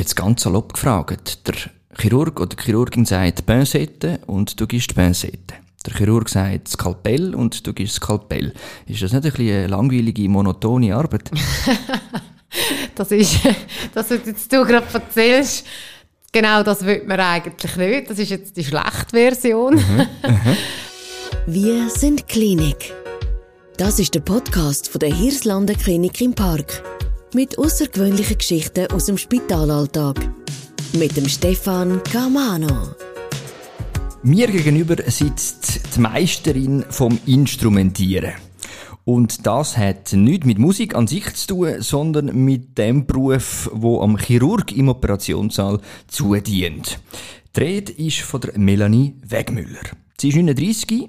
Jetzt ganz salopp gefragt. Der Chirurg oder die Chirurgin sagt Pincette und du gibst Pincette. Der Chirurg sagt Skalpell und du gibst Skalpell. Ist das nicht ein bisschen eine langweilige, monotone Arbeit? das ist, das, was jetzt du gerade erzählst, genau das will man eigentlich nicht. Das ist jetzt die schlechte Version. Mhm. Mhm. Wir sind Klinik. Das ist der Podcast von der Hirslanden Klinik im Park. Mit außergewöhnlichen Geschichten aus dem Spitalalltag. Mit dem Stefan Camano. Mir gegenüber sitzt die Meisterin vom Instrumentieren. Und das hat nichts mit Musik an sich zu tun, sondern mit dem Beruf, wo am Chirurg im Operationssaal zudient. Die Rede ist von der Melanie Wegmüller. Sie ist 39,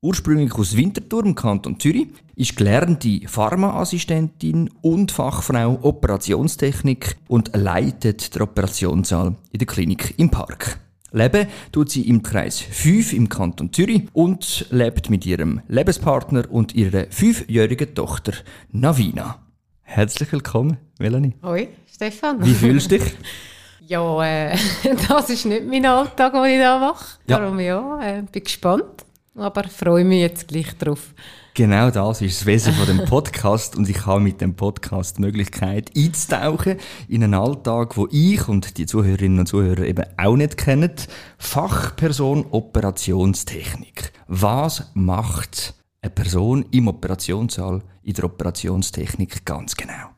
ursprünglich aus Winterthur im Kanton Zürich, ist gelernte Pharmaassistentin und Fachfrau Operationstechnik und leitet den Operationssaal in der Klinik im Park. Leben tut sie im Kreis 5 im Kanton Zürich und lebt mit ihrem Lebenspartner und ihrer fünfjährigen Tochter Navina. Herzlich willkommen, Melanie. Hoi, Stefan. Wie fühlst du dich? ja, äh, das ist nicht mein Alltag, den ich da mache. Ja. Darum ja, äh, bin gespannt, aber freue mich jetzt gleich drauf. Genau das ist das Wesen von dem Podcast und ich habe mit dem Podcast die Möglichkeit einzutauchen in einen Alltag, wo ich und die Zuhörerinnen und Zuhörer eben auch nicht kennen. Fachperson Operationstechnik. Was macht eine Person im Operationssaal in der Operationstechnik ganz genau?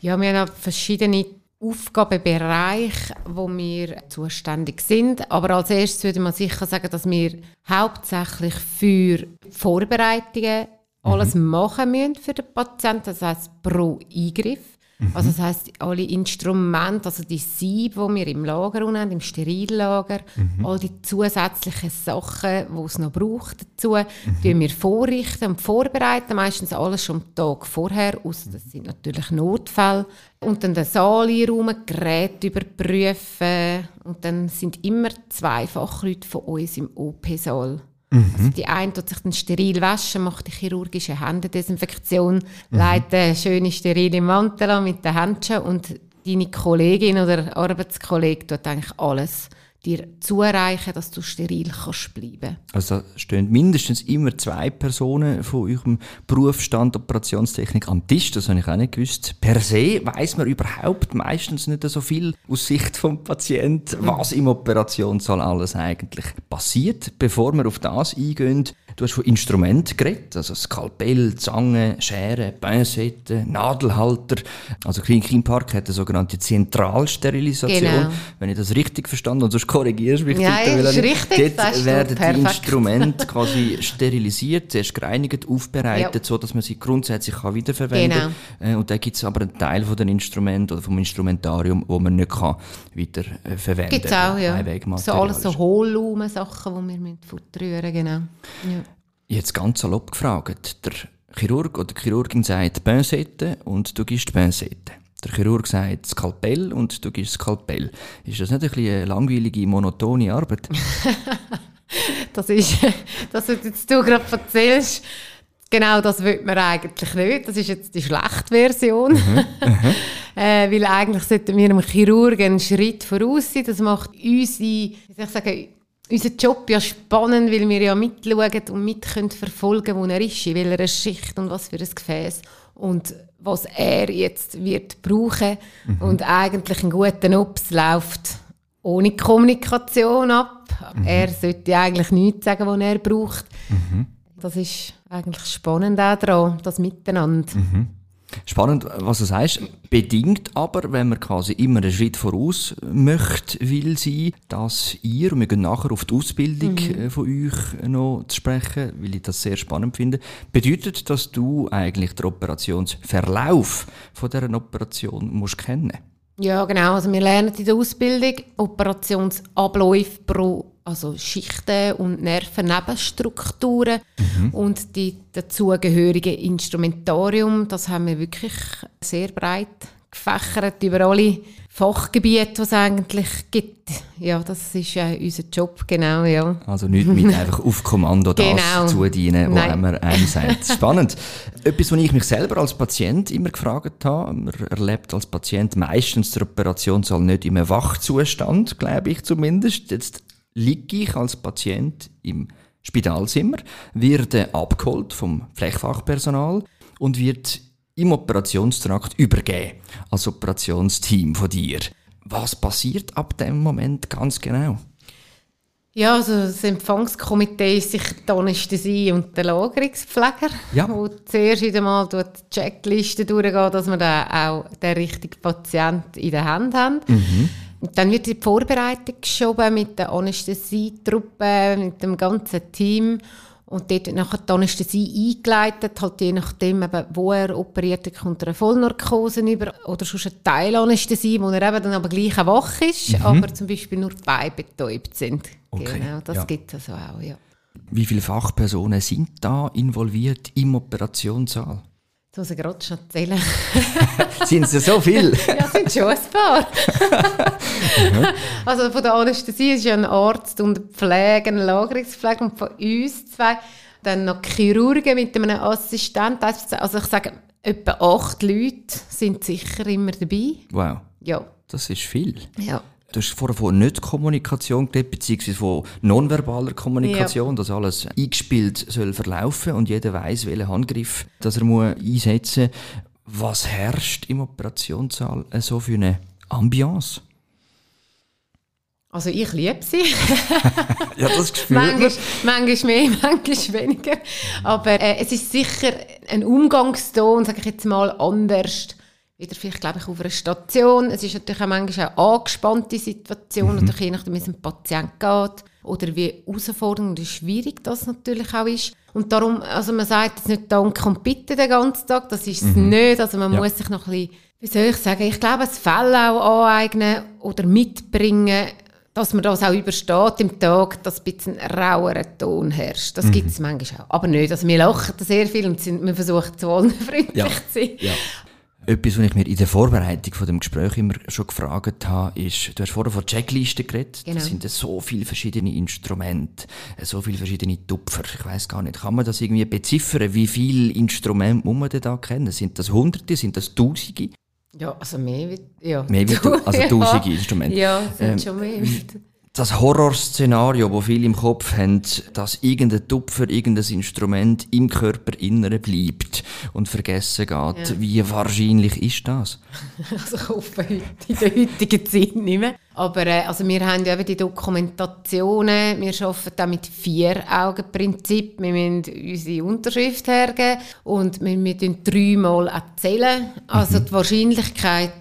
Ja, wir haben verschiedene Aufgabenbereiche, wo wir zuständig sind. Aber als erstes würde man sicher sagen, dass wir hauptsächlich für Vorbereitungen alles mhm. machen müssen für den Patienten, das heißt pro Eingriff. Mhm. Also das heißt alle Instrumente, also die Siebe, die wir im Lager haben, im Sterillellager, mhm. all die zusätzlichen Sachen, die es noch braucht dazu, mhm. wir vorrichten und vorbereiten, meistens alles schon am Tag vorher, außer das sind natürlich Notfälle. Und dann den Saal einräumen, Geräte überprüfen und dann sind immer zwei Fachleute von uns im OP-Saal Mhm. Also die eine tut sich dann steril waschen, macht die chirurgische Händedesinfektion, mhm. leitet eine schöne sterile Mantel an mit den Händchen und deine Kollegin oder Arbeitskollege tut eigentlich alles dir zureichen, dass du steril kannst bleiben. Also da stehen mindestens immer zwei Personen von eurem Berufsstand Operationstechnik am Tisch, das habe ich auch nicht gewusst. Per se weiß man überhaupt meistens nicht so viel aus Sicht vom Patienten, was im Operationssaal alles eigentlich passiert. Bevor wir auf das eingehen, du hast von Instrumenten geredet, also Skalpell, Zange, Schere, Pincette, Nadelhalter. Also Klinik im Park hat eine sogenannte Zentralsterilisation, genau. wenn ich das richtig verstanden habe korrigierst mich ja, bitte, ist richtig, Dort werden die Instrumente quasi sterilisiert, zuerst gereinigt, aufbereitet, ja. so dass man sie grundsätzlich kann wiederverwenden kann. Genau. Äh, und dann gibt es aber einen Teil von den Instrumenten oder vom Instrumentarium, wo man nicht kann wiederverwenden kann. Gibt auch, ja. So alles so Hohllumen-Sachen, die wir mit genau. Ja. Jetzt ganz salopp gefragt. Der Chirurg oder die Chirurgin sagt Pincette und du gibst Pincette. Der Chirurg sagt Skalpell und du gibst Skalpell. Ist das nicht ein bisschen eine langweilige, monotone Arbeit? das ist, das, was jetzt du gerade erzählst, genau das will man eigentlich nicht. Das ist jetzt die schlechte Version. Mhm, mhm. äh, weil eigentlich sollten wir einem Chirurgen einen Schritt voraus sein. Das macht unsere, wie soll ich sagen, unseren Job ja spannend, weil wir ja mitschauen und mit können verfolgen, wo er ist, in welcher Schicht und was für ein Gefäß. Und was er jetzt wird brauchen mhm. und eigentlich ein guter Ops läuft ohne Kommunikation ab. Mhm. Er sollte eigentlich nichts sagen, was er braucht. Mhm. Das ist eigentlich spannend auch daran, das Miteinander. Mhm. Spannend, was du sagst. Bedingt aber, wenn man quasi immer einen Schritt voraus möchte, will sie, dass ihr, und wir gehen nachher auf die Ausbildung mhm. Äh, von euch noch zu sprechen, weil ich das sehr spannend finde, bedeutet, dass du eigentlich den Operationsverlauf von dieser Operation musst kennen Ja, genau. Also wir lernen in der Ausbildung Operationsabläufe pro also Schichten und Nervennebenstrukturen mhm. und die dazugehörige Instrumentarium, das haben wir wirklich sehr breit gefächert über alle Fachgebiete, die es eigentlich gibt. Ja, das ist äh, unser Job, genau, ja. Also nicht mit einfach auf Kommando das Genau. zudienen, was man einem sagt. Spannend. Etwas, was ich mich selber als Patient immer gefragt habe, man erlebt als Patient meistens der Operationssaal nicht im Wachzustand, glaube ich zumindest. Jetzt liege ich als Patient im Spitalzimmer, werde abgeholt vom Pflegefachpersonal und wird im Operationstrakt übergeben als Operationsteam von dir. Was passiert ab dem Moment ganz genau? Ja, also das Empfangskomitee ist sicher die Anästhesie und der Lagerungspfleger, Ja. wo zuerst wieder mal durch die Checkliste durchgeht, dass wir da auch den richtigen Patient in der Hand haben. Und dann wird die Vorbereitung geschoben mit der Anästhesietruppe, mit dem ganzen Team. Und dort wird nachher die Anästhesie eingeleitet, halt je nachdem, eben, wo er operiert, kommt er eine Vollnarkose über oder sonst eine Teilanästhesie, wo er eben dann aber gleich auch wach ist, aber zum Beispiel nur die Beine betäubt sind. Okay, Genau, das ja. gibt es also auch, ja. Wie viele Fachpersonen sind da involviert im Operationssaal? Muss ich gerade schon erzählen. sind es ja so viele? ja, sind schon ein paar. also von der Anästhesie ist ja ein Arzt und Pflege, eine Lagerungspflege und von uns zwei dann noch Chirurgen mit einem Assistent. Also ich sage, etwa acht Leute sind sicher immer dabei. Wow, Ja, das ist viel. ja. Du hast vorher von Nicht-Kommunikation geredet, beziehungsweise von nonverbaler Kommunikation, dass alles eingespielt soll verlaufen und jeder weiß, welchen Handgriff dass er muss einsetzen muss. Was herrscht im Operationssaal äh, so für eine Ambiance? Also ich liebe sie. Ja, das Gefühl. manchmal, manchmal mehr, manchmal weniger. Aber äh, es ist sicher ein Umgangston, sage ich jetzt mal, anders. Wieder vielleicht, glaube ich, auf einer Station. Es ist natürlich auch manchmal eine angespannte Situation, natürlich je nachdem, wie es dem Patient geht. Oder wie herausfordernd und schwierig das natürlich auch ist. Und darum, also man sagt jetzt nicht Dank und Bitte den ganzen Tag, das ist es nicht. Also man Ja. muss sich noch ein bisschen, wie soll ich sagen, ich glaube, ein Fell auch aneignen oder mitbringen, dass man das auch übersteht im Tag, dass ein bisschen rauerer Ton herrscht. Das gibt es manchmal auch. Aber nicht. Also wir lachen sehr viel und sind, wir versuchen zu allen freundlich Ja. zu sein. Ja. Etwas, was ich mir in der Vorbereitung von dem Gespräch immer schon gefragt habe, ist, du hast vorher von Checklisten geredet. Genau. Das sind ja so viele verschiedene Instrumente, äh, so viele verschiedene Tupfer. Ich weiß gar nicht, kann man das irgendwie beziffern? Wie viele Instrumente muss man denn da kennen? Sind das Hunderte, sind das Tausende? Ja, also mehr wie, ja. Mehr wie also tausende Instrumente. Ja, sind Ähm, schon mehr. Das Horrorszenario, wo viele im Kopf haben, dass irgendein Tupfer, irgendein Instrument im Körperinneren bleibt und vergessen geht. Wie wahrscheinlich ist das? Also ich hoffe in der heutigen Zeit nicht mehr. Aber äh, also wir haben ja eben die Dokumentationen, wir arbeiten auch mit Vier-Augen-Prinzip. Wir müssen unsere Unterschrift hergeben und wir müssen dreimal erzählen. Also die Wahrscheinlichkeit,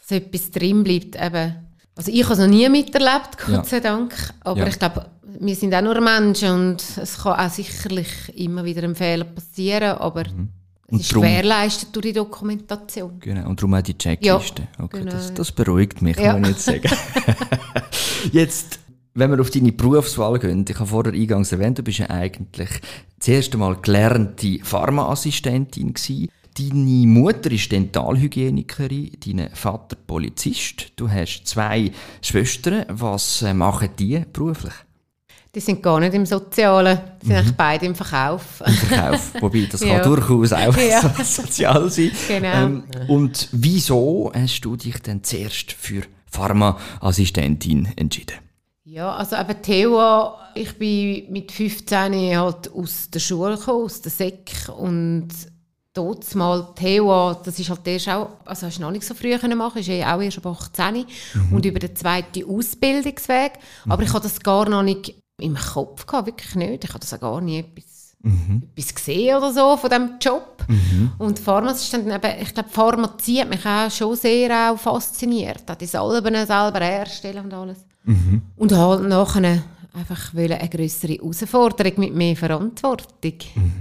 dass etwas drin bleibt, eben also ich habe es noch nie miterlebt, Gott Ja. sei Dank. Aber Ja. ich glaube, wir sind auch nur Menschen und es kann auch sicherlich immer wieder ein Fehler passieren, aber es Mhm. Und ist drum- gewährleistet durch die Dokumentation. Genau, und darum auch die Checkliste. Ja, okay, genau, das, das beruhigt mich, muss ich jetzt sagen. jetzt, wenn wir auf deine Berufswahl gehen, ich habe vorher eingangs erwähnt, du bist ja eigentlich das erste Mal gelernte Pharmaassistentin gewesen. Deine Mutter ist Dentalhygienikerin, dein Vater Polizist. Du hast zwei Schwestern. Was äh, machen die beruflich? Die sind gar nicht im Sozialen, die sind eigentlich beide im Verkauf. Im Verkauf. Wobei, das Ja. kann durchaus auch Ja. so sozial sein. Genau. Ähm, und wieso hast du dich denn zuerst für Pharmaassistentin entschieden? Ja, also eben Theo, ich bin mit 15 halt aus der Schule gekommen, aus der Sek und dort mal. Theo, das ist halt erst auch, also hast du noch nicht so früh können machen, ist ja auch erst ab 18 und über den zweiten Ausbildungsweg, aber ich hatte das gar noch nicht im Kopf gehabt, wirklich nicht, ich habe das auch gar nie etwas, etwas gesehen oder so von diesem Job. Und Pharmaassistentin, eben, ich glaube Pharmazie hat mich auch schon sehr auch fasziniert, auch die Salben selber herstellen und alles. Und halt nachher einfach wollen eine größere Herausforderung mit mehr Verantwortung.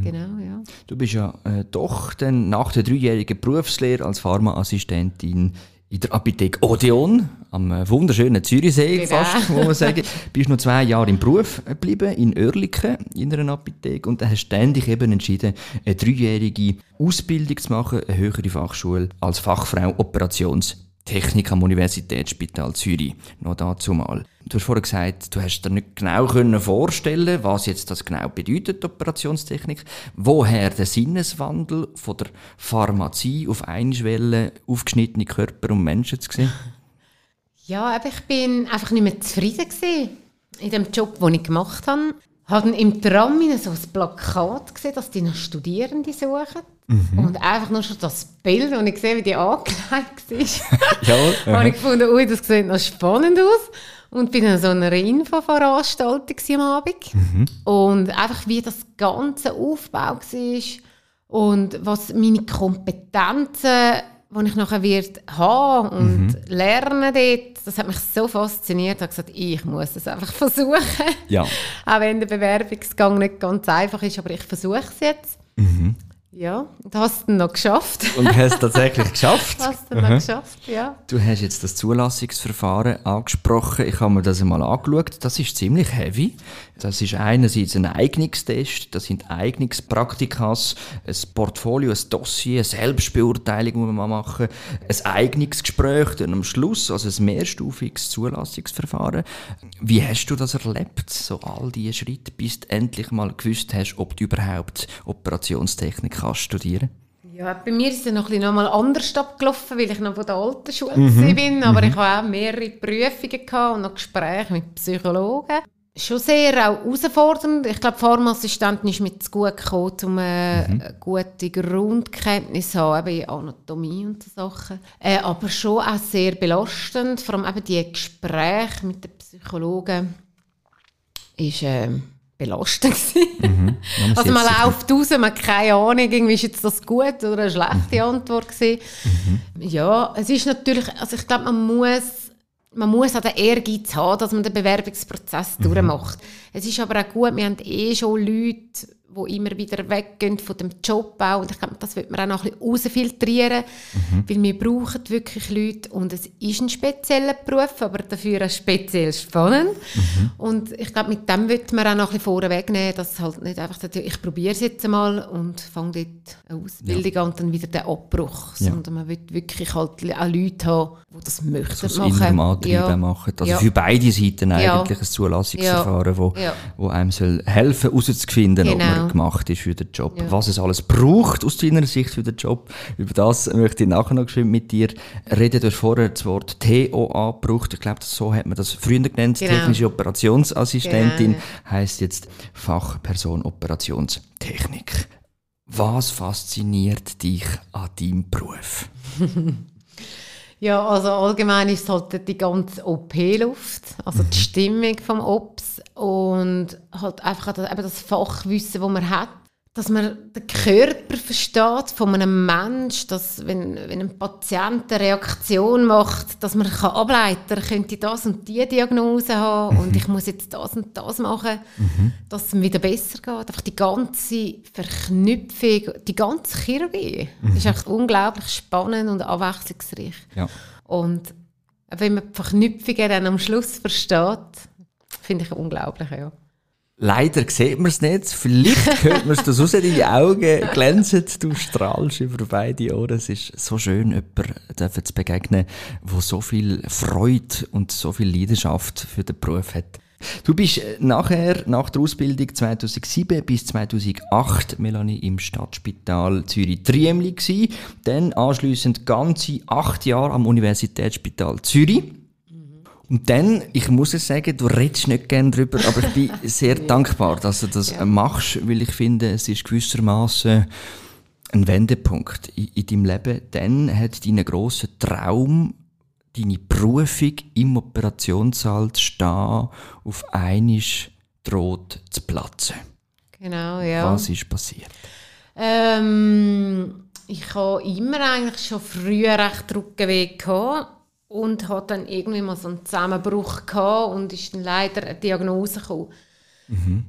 Genau, ja. Du bist ja äh, doch dann nach der dreijährigen Berufslehre als Pharmaassistentin in der Apotheke Odeon, am äh, wunderschönen Zürichsee Genau. fast, muss man sagen. Bist noch zwei Jahre im Beruf geblieben, in Oerlikon, in einer Apotheke, und dann hast du ständig eben entschieden, eine dreijährige Ausbildung zu machen, eine höhere Fachschule, als Fachfrau Operationstechnik am Universitätsspital Zürich. Noch dazu mal. Du hast vorher gesagt, du hast dir nicht genau können vorstellen, was jetzt das genau bedeutet, Operationstechnik. Woher der Sinneswandel von der Pharmazie auf Einschwelle aufgeschnittene Körper und Menschen zu sehen? Ja, aber ich bin einfach nicht mehr zufrieden gewesen in dem Job, den ich gemacht habe. Habe im Tram so ein Plakat gesehen, dass die noch Studierende suchen. Und einfach nur schon das Bild, das ich sehe, wie die angelegt ist, Ja, habe ich gefunden, ui, das sieht noch spannend aus. Und bin an so einer Infoveranstaltung am Abend. Und einfach wie das ganze Aufbau war und was meine Kompetenzen, die ich nachher wird haben und lernen dort, das hat mich so fasziniert. Ich habe gesagt, ich muss es einfach versuchen. Ja. Auch wenn der Bewerbungsgang nicht ganz einfach ist, aber ich versuche es jetzt. Ja, und hast es noch geschafft. Und hast es tatsächlich geschafft. Hast du dann noch geschafft, ja. Du hast jetzt das Zulassungsverfahren angesprochen. Ich habe mir das einmal angeschaut. Das ist ziemlich heavy. Das ist einerseits ein Eignungstest, das sind Eignungspraktikas, ein Portfolio, ein Dossier, eine Selbstbeurteilung muss man machen, ein Eignungsgespräch dann am Schluss, also ein mehrstufiges Zulassungsverfahren. Wie hast du das erlebt, so all diese Schritte, bis du endlich mal gewusst hast, ob du überhaupt Operationstechnik kannst studieren? Ja, bei mir ist es noch ein bisschen nochmal anders abgelaufen, weil ich noch von der alten Schule mhm. bin. Aber ich hatte auch mehrere Prüfungen gehabt und noch Gespräche mit Psychologen. Schon sehr auch herausfordernd. Ich glaube, Pharmaassistentin ist mir zu gut gekommen, um eine mhm. gute Grundkenntnis zu haben, eben in Anatomie und so Sachen. Äh, aber schon auch sehr belastend. Vor allem eben die Gespräche mit den Psychologen ist äh, belastend mhm. Ja, Also man läuft raus, man hat keine Ahnung, irgendwie ist jetzt das gut oder eine schlechte Mhm. Antwort gewesen. Ja, es ist natürlich, also ich glaube, man muss man muss auch den Ehrgeiz haben, dass man den Bewerbungsprozess Mhm. durchmacht. Es ist aber auch gut, wir haben eh schon Leute, die immer wieder weggehen von dem Job auch. Und ich glaube, das wird man auch noch ein bisschen rausfiltrieren, Mhm. weil wir brauchen wirklich Leute und es ist ein spezieller Beruf, aber dafür auch speziell spannend. Mhm. Und ich glaube, mit dem wird man auch noch ein bisschen vorwegnehmen, dass es halt nicht einfach, ja, ich probiere es jetzt einmal und fange dort eine Ausbildung an und dann wieder den Abbruch. Ja. Sondern man will wirklich halt auch Leute haben, die das möchten das machen. Antrieb Ja. machen. Also Ja. für beide Seiten Ja. eigentlich ein Zulassungsverfahren, wo, Ja. wo einem soll helfen herauszufinden, ob Genau. gemacht ist für den Job. Ja. Was es alles braucht aus deiner Sicht für den Job. Über das möchte ich nachher noch geschwind mit dir reden. Du hast vorher das Wort TOA gebraucht. Ich glaube, so hat man das früher genannt. Genau. Technische Operationsassistentin Genau, heißt jetzt Fachperson Operationstechnik. Was fasziniert dich an deinem Beruf? Ja, also allgemein ist es halt die ganze OP-Luft, also die Stimmung vom Ops und halt einfach das, eben das Fachwissen, das man hat, dass man den Körper versteht von einem Mensch, dass wenn, wenn ein Patient eine Reaktion macht, dass man kann ableiten kann, könnte das und die Diagnose haben und ich muss jetzt das und das machen, dass es ihm wieder besser geht. Einfach die ganze Verknüpfung, die ganze Chirurgie, das ist echt unglaublich spannend und abwechslungsreich. Ja. Und wenn man die Verknüpfungen dann am Schluss versteht, finde ich unglaublich, ja. Leider sieht man es nicht. Vielleicht hört man es das raus. Deine Augen glänzen, du strahlst über beide Ohren. Es ist so schön, jemandem zu begegnen, der so viel Freude und so viel Leidenschaft für den Beruf hat. Du bist äh, nachher, nach der Ausbildung 2007 bis 2008, Melanie, im Stadtspital Zürich-Triemli gsi. Dann anschliessend ganze acht Jahre am Universitätsspital Zürich. Und dann, ich muss es sagen, du redest nicht gerne drüber, aber ich bin sehr dankbar, dass du das machst, weil ich finde, es ist gewissermaßen ein Wendepunkt in, in deinem Leben. Dann hat dein grosser Traum, deine Berufung im Operationssaal zu stehen, auf einmal droht zu platzen. Genau, ja. Was ist passiert? Ähm, ich habe immer eigentlich schon früher recht Rückenweh gehabt und hatte dann irgendwie mal so einen Zusammenbruch gehabt und ist dann leider eine Diagnose gekommen.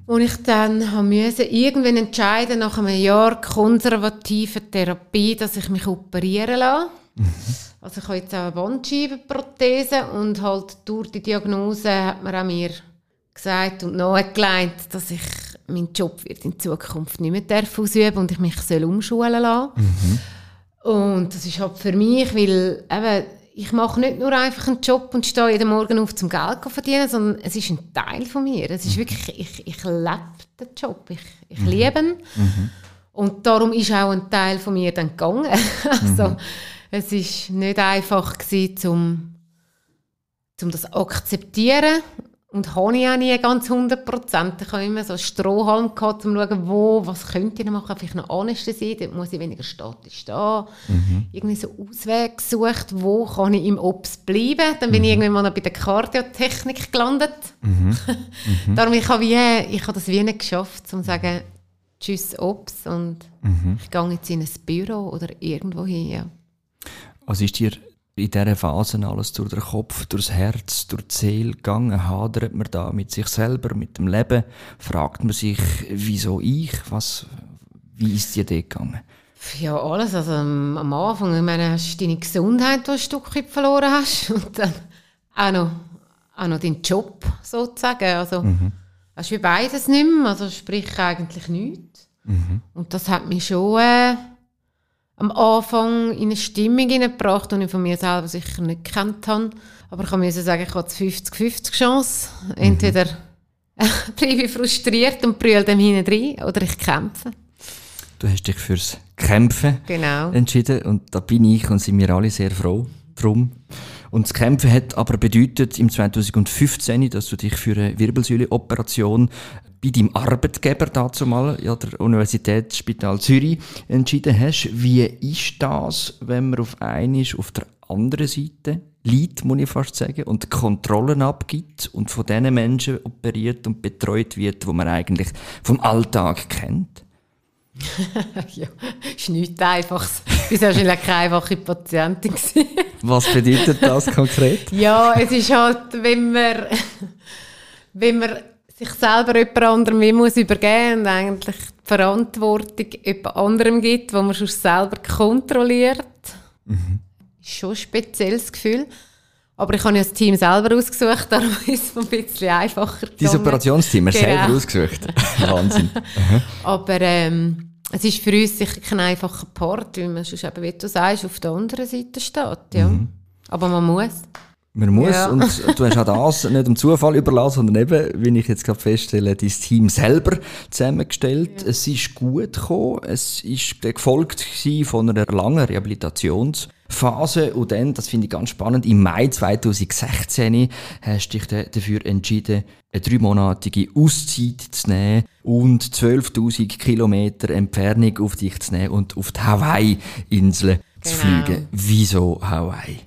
Und ich dann habe müssen irgendwann entscheiden nach einem Jahr konservativer Therapie, dass ich mich operieren lasse. Also ich habe jetzt auch eine Bandscheibenprothese und halt durch die Diagnose hat man auch mir gesagt und nahegelegt, dass ich meinen Job wird in Zukunft nicht mehr darf ausüben und ich mich soll umschulen lassen. Und das ist halt für mich, weil eben, ich mache nicht nur einfach einen Job und stehe jeden Morgen auf zum Geld zu verdienen, sondern es ist ein Teil von mir. Es ist wirklich, ich, ich lebe den Job, ich, ich liebe ihn. Und darum ist auch ein Teil von mir dann gegangen. also, es ist nicht einfach gewesen, um, um das zu akzeptieren. Und habe ich auch nie ganz 100 Prozent. Ich habe immer so einen Strohhalm gehabt, um zu schauen, wo, was könnte ich noch machen. Vielleicht noch Anästhesie, dort muss ich weniger statisch stehen. Irgendwie so Ausweg gesucht, wo kann ich im Ops bleiben. Dann bin ich irgendwann mal noch bei der Kardiotechnik gelandet. Darum, ich habe, wie, ich habe das wie nicht geschafft, um zu sagen, tschüss Ops und ich gehe jetzt in ein Büro oder irgendwo hin. Ja. Was ist dir in dieser Phase alles durch den Kopf, durchs Herz, durch die Seele gegangen? Hadert man da mit sich selber, mit dem Leben? Fragt man sich, wieso ich? Was, wie ist dir das gegangen? Ja, alles. Also am am Anfang, ich meine, hast du deine Gesundheit, die du ein Stück weit verloren hast und dann auch noch, auch noch deinen Job sozusagen. Also hast du beides nicht mehr, also sprich eigentlich nichts. Und das hat mich schon äh, am Anfang in eine Stimmung hineingebracht, die ich von mir selber sicher nicht gekannt habe. Aber ich kann mir sagen, ich habe die 50-50 Chance. Entweder bleibe ich frustriert und brülle dem hinten rein oder ich kämpfe. Du hast dich fürs Kämpfen Genau. entschieden und da bin ich und sind wir alle sehr froh drum. Und das Kämpfen hat aber bedeutet im 2015, dass du dich für eine Wirbelsäuleoperation bei deinem Arbeitgeber dazu mal, ja, der Universitätsspital Zürich, entschieden hast. Wie ist das, wenn man auf einen ist, auf der anderen Seite liegt, muss ich fast sagen, und Kontrollen abgibt und von den Menschen operiert und betreut wird, wo man eigentlich vom Alltag kennt? ja, ist nichts Einfaches. Du bist wahrscheinlich keine einfache Patientin. Was bedeutet das konkret? Ja, es ist halt, wenn man, wenn man sich selber jemand anderem wie muss übergeben und eigentlich die Verantwortung jemand anderem gibt, wo man schon selber kontrolliert. Ist schon ein spezielles Gefühl. Aber ich habe ja das Team selber ausgesucht, darum ist es ein bisschen einfacher Dein. Operationsteam hast du Genau. selber ausgesucht. Wahnsinn. Aber ähm, es ist für uns sicher kein einfacher Part, weil man sonst eben, wie du sagst, auf der anderen Seite steht. Ja. Aber man muss. Man muss, Ja. und du hast auch das nicht dem Zufall überlassen, sondern eben, wie ich jetzt gerade feststelle, dein Team selber zusammengestellt. Es ist gut gekommen, es ist gefolgt von einer langen Rehabilitationsphase und dann, das finde ich ganz spannend, im Mai 2016 hast du dich dafür entschieden, eine dreimonatige Auszeit zu nehmen und 12.000 Kilometer Entfernung auf dich zu nehmen und auf die Hawaii-Inseln zu Genau. fliegen. Wieso Hawaii?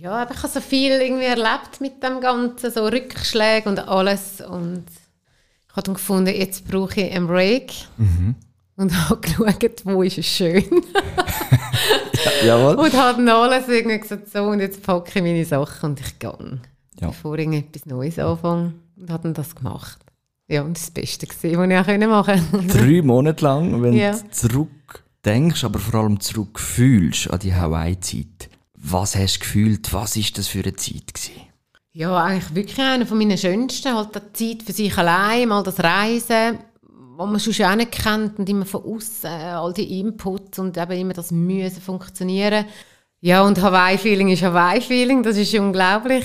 Ja, aber ich habe so viel irgendwie erlebt mit dem Ganzen, so Rückschläge und alles. Und ich habe dann gefunden, jetzt brauche ich einen Break. Und habe geschaut, wo ist es schön. Jawohl. und habe dann alles irgendwie gesagt, so, und jetzt packe ich meine Sachen und ich gehe. Ja. Bevor ich etwas Neues anfange. Und habe dann das gemacht. Ja, und das war das Beste, gewesen, was ich auch machen konnte. drei Monate lang, wenn Ja. du zurückdenkst, aber vor allem zurückfühlst an die Hawaii-Zeit. Was hast du gefühlt? Was ist das für eine Zeit gewesen? Ja, eigentlich wirklich einer von meinen schönsten. Halt die Zeit für sich allein, mal das Reisen, was man schon auch nicht kennt und immer von außen, all die Inputs und eben immer das müssen funktionieren. Ja, und Hawaii-Feeling ist Hawaii-Feeling, das ist unglaublich.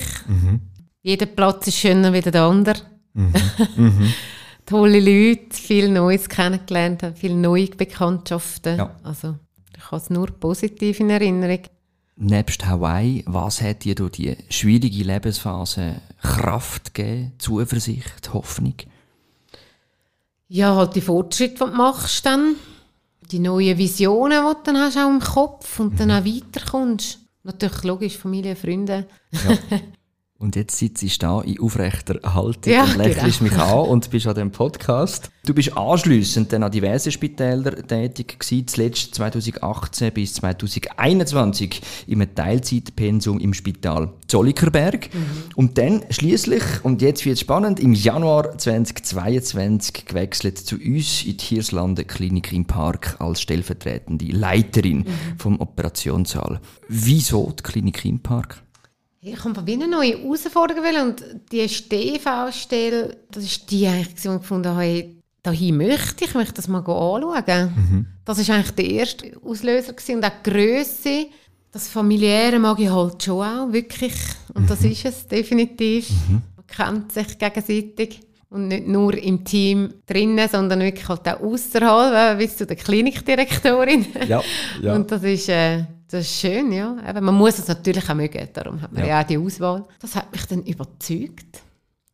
Jeder Platz ist schöner wie der andere. Tolle Leute, viel Neues kennengelernt, viele neue Bekanntschaften. Ja. Also, ich habe es nur positiv in Erinnerung. Nebst Hawaii, was hat dir durch die schwierige Lebensphase Kraft gegeben, Zuversicht, Hoffnung? Ja, halt die Fortschritte, die du machst dann. Die neuen Visionen, die du dann hast auch im Kopf und dann auch weiterkommst. Natürlich, logisch, Familie, Freunde. Und jetzt sitzt du da in aufrechter Haltung Ja, und lächelst genau. mich an und bist an dem Podcast. Du bist anschliessend dann an diversen Spitälern tätig gewesen, zuletzt 2018 bis 2021 im Teilzeitpensum im Spital Zollikerberg. Und dann schließlich und jetzt wird es spannend, im Januar 2022 gewechselt zu uns in die Hirslanden Klinik im Park als stellvertretende Leiterin vom Operationssaal. Wieso die Klinik im Park? Ich habe wie eine neue Herausforderung und die STV-Stelle, das ist die eigentlich, die ich gefunden habe, dahin möchte ich, ich möchte das mal anschauen. Das war eigentlich der erste Auslöser gewesen. und auch die Grösse, das Familiäre mag ich halt schon auch, wirklich. Und das ist es definitiv. Man kennt sich gegenseitig. Und nicht nur im Team drinnen, sondern wirklich halt auch außerhalb, bis zu der Klinikdirektorin. Ja, ja. Und das ist, äh, das ist schön, ja. Eben, man muss es natürlich auch mögen, darum hat man Ja. ja. auch die Auswahl. Das hat mich dann überzeugt.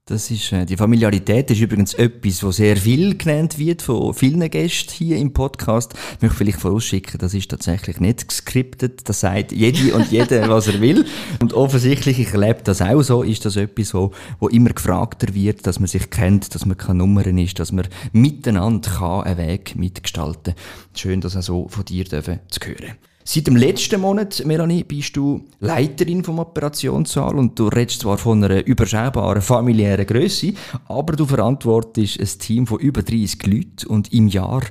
Das ist, äh, die Familiarität ist übrigens etwas, was sehr viel genannt wird von vielen Gästen hier im Podcast. Ich möchte vielleicht vorausschicken, das ist tatsächlich nicht geskriptet. Das sagt jede und jeder, was er will. Und offensichtlich, ich erlebe das auch so, ist das etwas, wo, wo immer gefragter wird, dass man sich kennt, dass man keine Nummern ist, dass man miteinander kann einen Weg mitgestalten Schön, das auch so von dir dürfen zu hören. Seit dem letzten Monat, Melanie, bist du Leiterin vom Operationssaal und du redest zwar von einer überschaubaren familiären Größe, aber du verantwortest ein Team von über 30 Leuten und im Jahr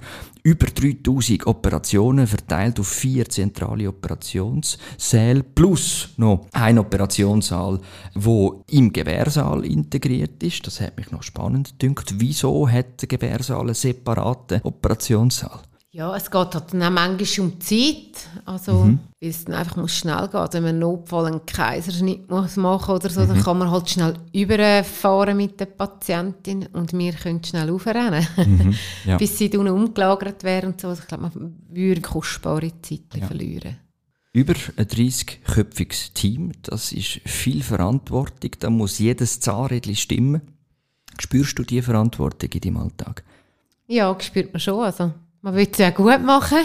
über 3000 Operationen verteilt auf vier zentrale Operationssäle plus noch ein Operationssaal, wo im Gebärsaal integriert ist. Das hat mich noch spannend gedünkt. Wieso hat der Gebärsaal einen separaten Operationssaal? Ja, es geht halt dann auch manchmal um Zeit. Also, weil es dann einfach muss schnell gehen. Wenn man einen Notfall einen Kaiserschnitt muss machen oder so, dann kann man halt schnell überfahren mit der Patientin und wir können schnell aufrennen, ja. bis sie dann umgelagert werden und so. Also ich glaube, man würde kostbare Zeit verlieren. Über ein 30-köpfiges Team, das ist viel Verantwortung, da muss jedes Zahnrädchen stimmen. Spürst du die Verantwortung in deinem Alltag? Ja, spürt man schon. Also, man will es ja gut machen.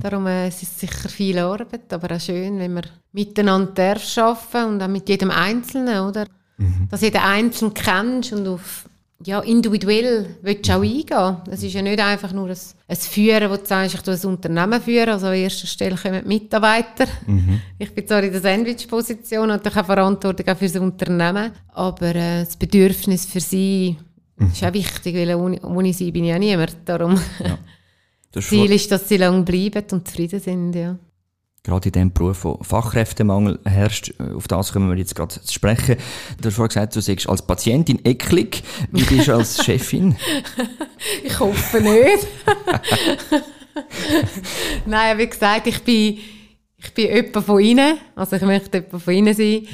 Darum äh, es ist sicher viel Arbeit, aber auch schön, wenn man miteinander darf arbeiten und auch mit jedem Einzelnen, oder? Dass jeder Einzelne kennst und auf ja, individuell willst du auch eingehen. Es ist ja nicht einfach nur ein, ein Führen, wo du sagst, ich tue ein Unternehmen führen. Also an erster Stelle kommen die Mitarbeiter. Ich bin zwar in der Sandwich-Position und habe Verantwortung auch für das Unternehmen, aber äh, das Bedürfnis für sie ist auch wichtig, weil ohne, ohne sie bin ich ja niemand. Darum Du hast Ziel ist, dass sie lange bleiben und zufrieden sind, ja. gerade in dem Beruf, wo Fachkräftemangel herrscht, äh, auf das kommen wir jetzt gerade zu sprechen. Du hast vorhin gesagt, du sagst als Patientin eklig. Wie bist du als Chefin? Ich hoffe nicht. Nein, wie gesagt, ich bin, ich bin jemand von ihnen. Also ich möchte jemand von ihnen sein.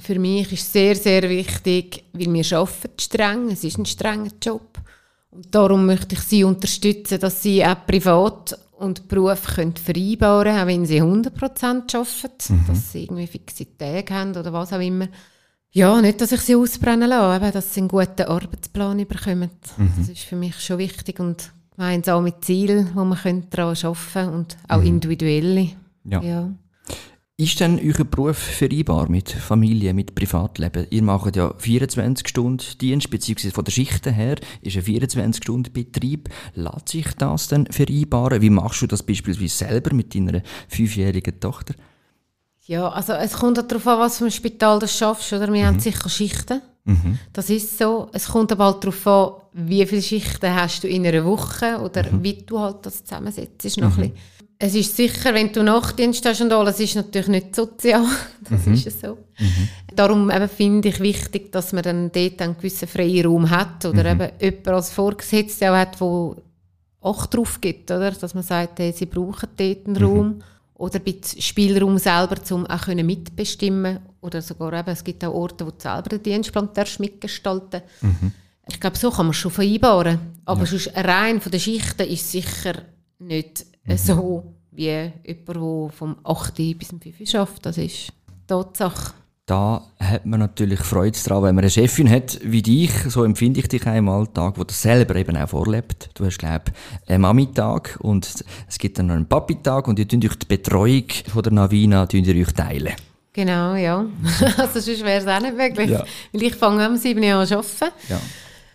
Für mich ist sehr, sehr wichtig, weil wir arbeiten streng. Es ist ein strenger Job. Und darum möchte ich sie unterstützen, dass sie auch privat und Beruf können vereinbaren können, auch wenn sie 100% arbeiten. Dass sie irgendwie fixe Tage haben oder was auch immer. Ja, nicht, dass ich sie ausbrennen lasse, aber dass sie einen guten Arbeitsplan bekommen. Das ist für mich schon wichtig und gemeinsame Ziele, wo man daran arbeiten können und auch individuelle. Ja. Ja. Ist denn euer Beruf vereinbar mit Familie, mit Privatleben? Ihr macht ja 24 Stunden Dienst, beziehungsweise von der Schichten her ist ein 24-Stunden-Betrieb. Lässt sich das denn vereinbaren? Wie machst du das beispielsweise selber mit deiner fünfjährigen Tochter? Ja, also es kommt auch darauf an, was für ein Spital du schaffst. Oder? Wir haben sicher Schichten. Das ist so. Es kommt aber halt darauf an, wie viele Schichten hast du in einer Woche oder wie du halt das zusammensetzt. Ist noch ein bisschen. Es ist sicher, wenn du Nachtdienst hast und alles, ist natürlich nicht sozial. Das ist ja so. Darum eben finde ich wichtig, dass man dann dort einen gewissen freien Raum hat oder eben jemand als Vorgesetzter auch hat, der Acht drauf gibt, oder? Dass man sagt, hey, sie brauchen dort einen Raum. Oder ein bisschen Spielraum selber, um auch können mitbestimmen Oder sogar eben, es gibt auch Orte, wo du selber den Dienstplan darfst mitgestalten Ich glaube, so kann man es schon vereinbaren. Aber sonst rein von den Schichten ist sicher nicht äh, so, wie jemand, der vom 8. bis zum 5. schafft. Das ist Tatsache. Da hat man natürlich Freude daran, wenn man eine Chefin hat wie dich, so empfinde ich dich auch im Alltag, wo das selber eben auch vorlebt. Du hast, glaube ich, einen Mami-Tag und es gibt dann noch einen Papi-Tag und ihr teilt euch die Betreuung von der Navina ihr euch teilen. Genau, ja. also sonst wäre es auch nicht möglich. Ja. Weil ich fange am 7 Jahren an zu arbeiten. Ja.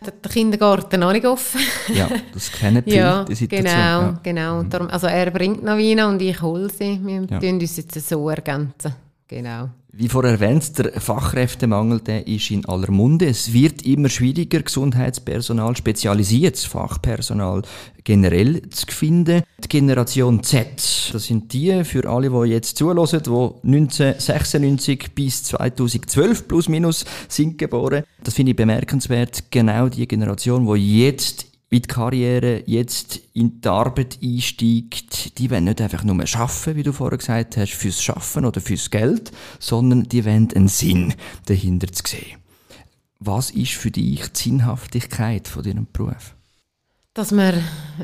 Der Kindergarten noch nicht offen. ja, das kennen viele, Ja, die Situation. genau, Ja. Mhm. genau. Und Darum, also er bringt noch Wein und ich hole sie. Wir Ja. tun uns jetzt so ergänzen. Genau. Wie vorher erwähnt, der Fachkräftemangel der ist in aller Munde. Es wird immer schwieriger, Gesundheitspersonal, spezialisiertes Fachpersonal generell zu finden. Die Generation Z, das sind die, für alle, die jetzt zuhören, die 1996 bis 2012 plus minus sind geboren. Das finde ich bemerkenswert. Genau die Generation, die jetzt in die Karriere, jetzt in die Arbeit einsteigt, die wollen nicht einfach nur arbeiten, wie du vorher gesagt hast, fürs Schaffen oder fürs Geld, sondern die wollen einen Sinn dahinter zu sehen. Was ist für dich die Sinnhaftigkeit von deinem Beruf? Dass man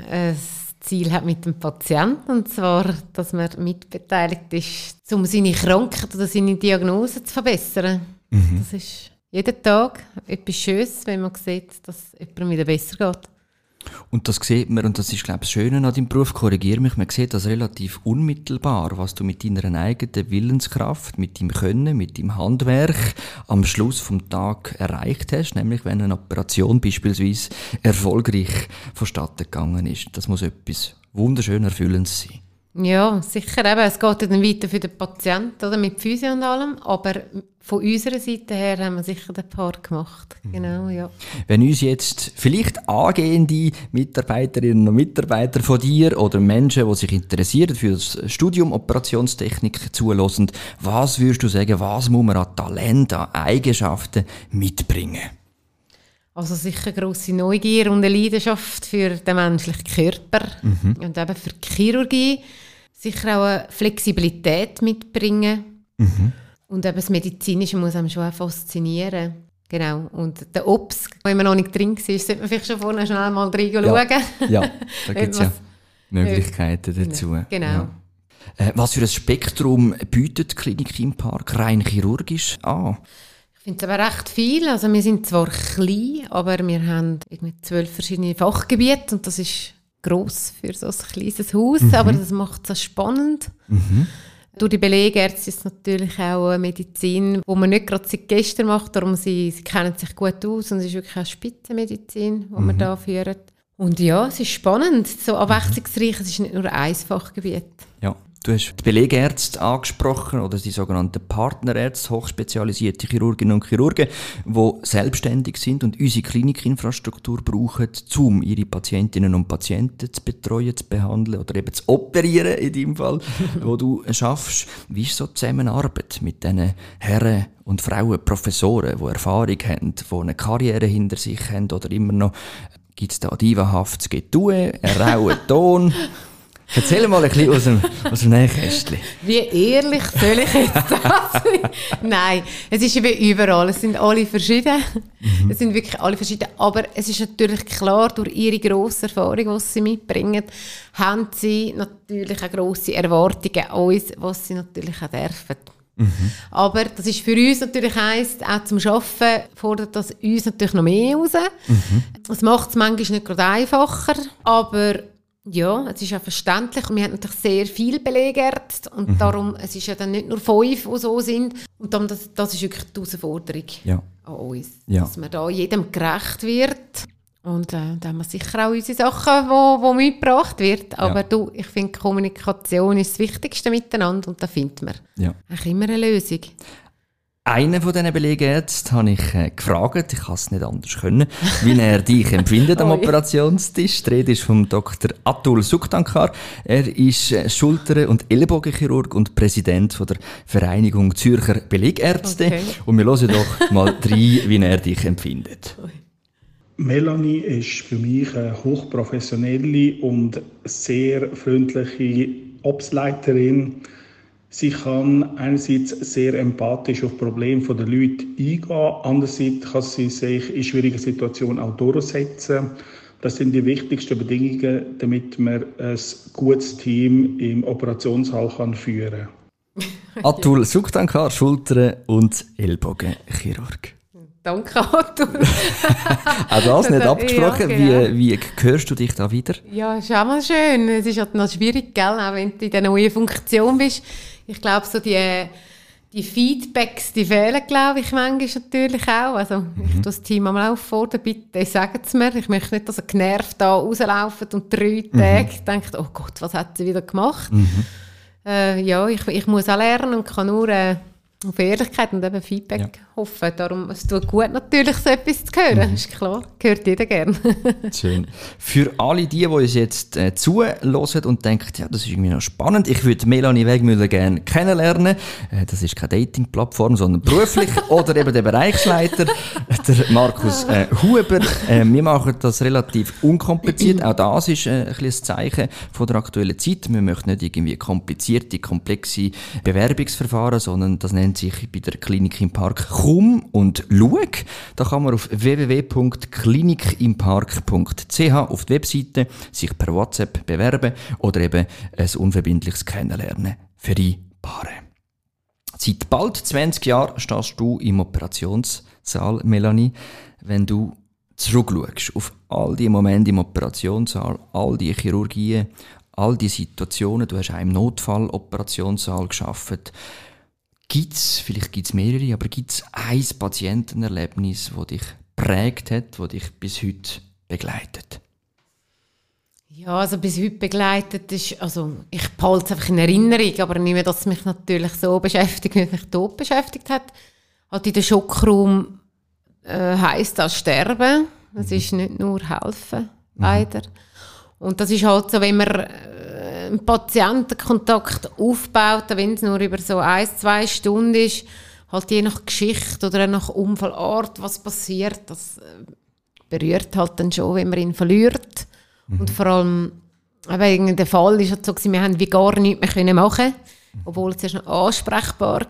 ein Ziel hat mit dem Patienten, und zwar, dass man mitbeteiligt ist, um seine Krankheit oder seine Diagnose zu verbessern. Mhm. Das ist jeden Tag etwas Schönes, wenn man sieht, dass es jemandem wieder besser geht. Und das sieht man, und das ist, glaube ich, das Schöne an deinem Beruf, korrigiere mich, man sieht das relativ unmittelbar, was du mit deiner eigenen Willenskraft, mit deinem Können, mit deinem Handwerk am Schluss vom Tag erreicht hast, nämlich wenn eine Operation beispielsweise erfolgreich vonstatten gegangen ist. Das muss etwas wunderschön Erfüllendes sein. Ja, sicher. Eben, es geht dann weiter für den Patienten oder, mit Physio und allem, aber von unserer Seite her haben wir sicher den Part gemacht. Genau, ja. Wenn uns jetzt vielleicht angehende Mitarbeiterinnen und Mitarbeiter von dir oder Menschen, die sich interessieren für das Studium Operationstechnik zulassen, was würdest du sagen, was muss man an Talent, an Eigenschaften mitbringen? Also sicher grosse Neugier und eine Leidenschaft für den menschlichen Körper und eben für die Chirurgie. Sicher auch eine Flexibilität mitbringen. Und eben das Medizinische muss einem schon auch faszinieren. Genau. Und der Ops, wenn man noch nicht drin war, sollte man vielleicht schon vorne schnell mal reinschauen. Ja, da Wenn gibt es ja Möglichkeiten dazu. Genau. Ja. Äh, Was für ein Spektrum bietet die Klinik im Park rein chirurgisch an? Ich finde es aber recht viel. Also wir sind zwar klein, aber wir haben irgendwie zwölf verschiedene Fachgebiete und das ist gross für so ein kleines Haus, aber das macht es spannend. Durch die Belegärzte ist es natürlich auch eine Medizin, wo man nicht gerade seit gestern macht, darum sie, sie kennen sich gut aus und es ist wirklich eine Spitzenmedizin, die wir da führen. Und ja, es ist spannend, so abwechslungsreich, es ist nicht nur ein Fachgebiet. Du hast die Belegärzte angesprochen oder die sogenannten Partnerärzte, hochspezialisierte Chirurginnen und Chirurgen, die selbstständig sind und unsere Klinikinfrastruktur brauchen, um ihre Patientinnen und Patienten zu betreuen, zu behandeln oder eben zu operieren, in dem Fall, wo du schaffst. Wie ist so die Zusammenarbeit mit diesen Herren und Frauen, Professoren, die Erfahrung haben, die eine Karriere hinter sich haben oder immer noch, gibt es da divahaft Getue, einen rauen Ton? Erzähl mal ein bisschen aus dem, aus dem Nähkästchen. Wie ehrlich soll ich jetzt das sein? Nein, es ist eben überall. Es sind alle verschieden. Es sind wirklich alle verschieden. Aber es ist natürlich klar, durch ihre grosse Erfahrung, die sie mitbringen, haben sie natürlich auch grosse Erwartungen an uns, was sie natürlich auch dürfen. Aber das ist für uns natürlich heisst, auch zum Arbeiten fordert das uns natürlich noch mehr raus. Es macht es manchmal nicht gerade einfacher, aber ja, es ist auch verständlich. Wir haben natürlich sehr viele Belegärzte und darum, es ist ja dann nicht nur fünf, die so sind. Und darum, das, das ist wirklich die Herausforderung Ja. an uns, Ja. dass man da jedem gerecht wird. Und äh, da haben wir sicher auch unsere Sachen, wo, wo mitgebracht wird. Aber Ja. du, ich finde, Kommunikation ist das Wichtigste miteinander und da findet man Ja. eigentlich immer eine Lösung. Einen von diesen Belegärzten habe ich äh, gefragt, ich kann es nicht anders können, wie er dich empfindet am. Operationstisch. Die Rede ist vom Dr. Atul Suktankar. Er ist äh, Schulter- und Ellenbogenchirurg und Präsident von der Vereinigung Zürcher Belegärzte. Okay. Und wir hören doch mal rein, wie er dich empfindet. Melanie ist für mich eine hochprofessionelle und sehr freundliche Obsleiterin. Sie kann einerseits sehr empathisch auf Probleme der Leute eingehen, andererseits kann sie sich in schwierigen Situationen auch durchsetzen. Das sind die wichtigsten Bedingungen, damit man ein gutes Team im Operationssaal kann führen kann. Atul Suktankar, Schulter- und Ellbogenchirurg. Danke, Arthur. Auch das nicht Ja, abgesprochen. genau. Wie, wie hörst du dich da wieder? Ja, ist auch mal schön. Es ist halt noch schwierig, gell? auch wenn du in der neuen Funktion bist. Ich glaube, so die, die Feedbacks, die fehlen, glaube ich, manchmal natürlich auch. Also, mhm. ich tue das Team einmal auffordern, bitte sagen es mir. Ich möchte nicht, dass er genervt da rauslaufen und drei mhm. Tage denkt, oh Gott, was hat sie wieder gemacht? Mhm. Äh, ja, ich, ich muss auch lernen und kann nur äh, auf Ehrlichkeit und eben Feedback ja. hoffen. Darum, es tut gut natürlich, so etwas zu hören. Mhm. Ist klar, gehört jeder gerne. Schön. Für alle die, die uns jetzt äh, zuhören und denken, ja, das ist irgendwie noch spannend, ich würde Melanie Wegmüller gerne kennenlernen. Äh, das ist keine Dating-Plattform, sondern beruflich. oder eben der Bereichsleiter, der Markus äh, Huber. Äh, wir machen das relativ unkompliziert. Auch das ist äh, ein, ein Zeichen von der aktuellen Zeit. Wir möchten nicht irgendwie komplizierte, komplexe Bewerbungsverfahren, sondern das nennt sich bei der Klinik im Park komm und schau. Da kann man auf www.klinikimpark.ch auf die Webseite sich per WhatsApp bewerben oder eben ein unverbindliches Kennenlernen vereinbaren. Seit bald 20 Jahren stehst du im Operationssaal, Melanie. Wenn du zurückschaust auf all die Momente im Operationssaal, all die Chirurgien, all die Situationen, du hast auch im Notfall-Operationssaal geschafft. Gibt's, vielleicht gibt's mehrere, aber gibt's ein Patientenerlebnis, das dich prägt hat, das dich bis heute begleitet? Ja, also bis heute begleitet ist, also ich behalte es einfach in Erinnerung, aber nicht mehr, dass es mich natürlich so beschäftigt, wie mich tot beschäftigt hat. Halt in der Schockraum äh, heisst das Sterben. Das mhm. ist nicht nur helfen, mhm. leider. Mhm. Und das ist halt so, wenn man äh, einen Patientenkontakt aufbaut, wenn es nur über so ein, zwei Stunden ist, halt je nach Geschichte oder nach Unfallort, was passiert, das äh, berührt halt dann schon, wenn man ihn verliert. Mhm. Und vor allem, wegen der Fall ist halt so, wir haben wie gar nichts mehr machen obwohl es ja noch ansprechbar war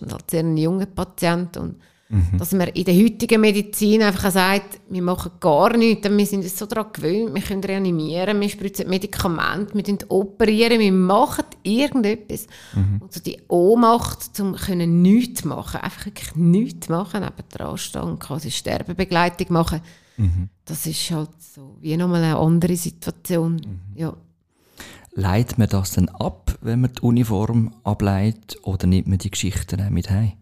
und halt sehr ein junger Patient und Mhm. Dass man in der heutigen Medizin einfach sagt, wir machen gar nichts, wir sind uns so daran gewöhnt, wir können reanimieren, wir spritzen Medikamente, wir operieren, wir machen irgendetwas. Mhm. Und so die Ohnmacht, um können nichts machen, einfach wirklich nichts machen, neben dran stehen, quasi Sterbebegleitung machen, mhm. das ist halt so wie nochmal eine andere Situation. Mhm. Ja. Leitet man das dann ab, wenn man die Uniform ableitet, oder nimmt man die Geschichten auch mit heim?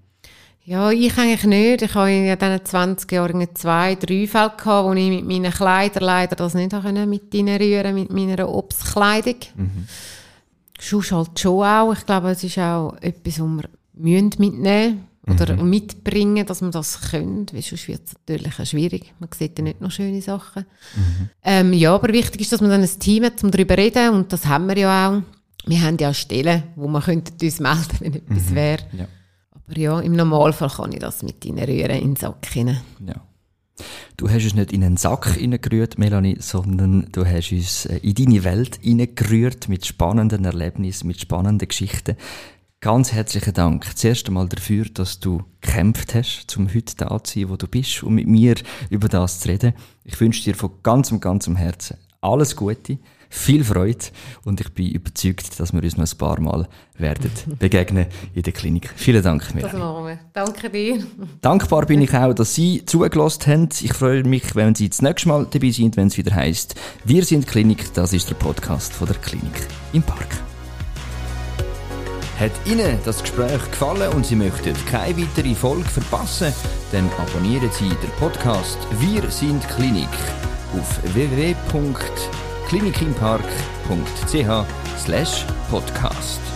Ja, ich eigentlich nicht. Ich habe in diesen 20 Jahren zwei, drei Fälle gehabt, wo ich mit meinen Kleidern leider das nicht mit reinrühren mit meiner Obstkleidung. Mhm. Sonst halt schon auch. Ich glaube, es ist auch etwas, was wir mitnehmen oder mhm. mitbringen, dass wir das können, weil sonst wird es natürlich auch schwierig. Man sieht ja nicht noch schöne Sachen. Mhm. Ähm, ja, aber wichtig ist, dass man dann ein Team hat, um darüber zu reden und das haben wir ja auch. Wir haben ja Stellen, wo man könnte uns melden, wenn etwas mhm. wäre. Ja. Aber ja, im Normalfall kann ich das mit reinrühren in den Sack hinein. Ja. Du hast es nicht in einen Sack hineingerührt, Melanie, sondern du hast uns äh, in deine Welt hineingerührt mit spannenden Erlebnissen, mit spannenden Geschichten. Ganz herzlichen Dank zuerst einmal dafür, dass du gekämpft hast, um heute da zu sein, wo du bist, um mit mir über das zu reden. Ich wünsche dir von ganzem, ganzem Herzen alles Gute viel Freude und ich bin überzeugt, dass wir uns noch ein paar Mal werden begegnen in der Klinik. Vielen Dank, Melanie. Das machen wir. Danke dir. Dankbar bin ich auch, dass Sie zugelassen haben. Ich freue mich, wenn Sie das nächste Mal dabei sind, wenn es wieder heißt, wir sind Klinik. Das ist der Podcast von der Klinik im Park. Hat Ihnen das Gespräch gefallen und Sie möchten keine weitere Folge verpassen, dann abonnieren Sie den Podcast Wir sind Klinik auf www klinikimpark.ch podcast.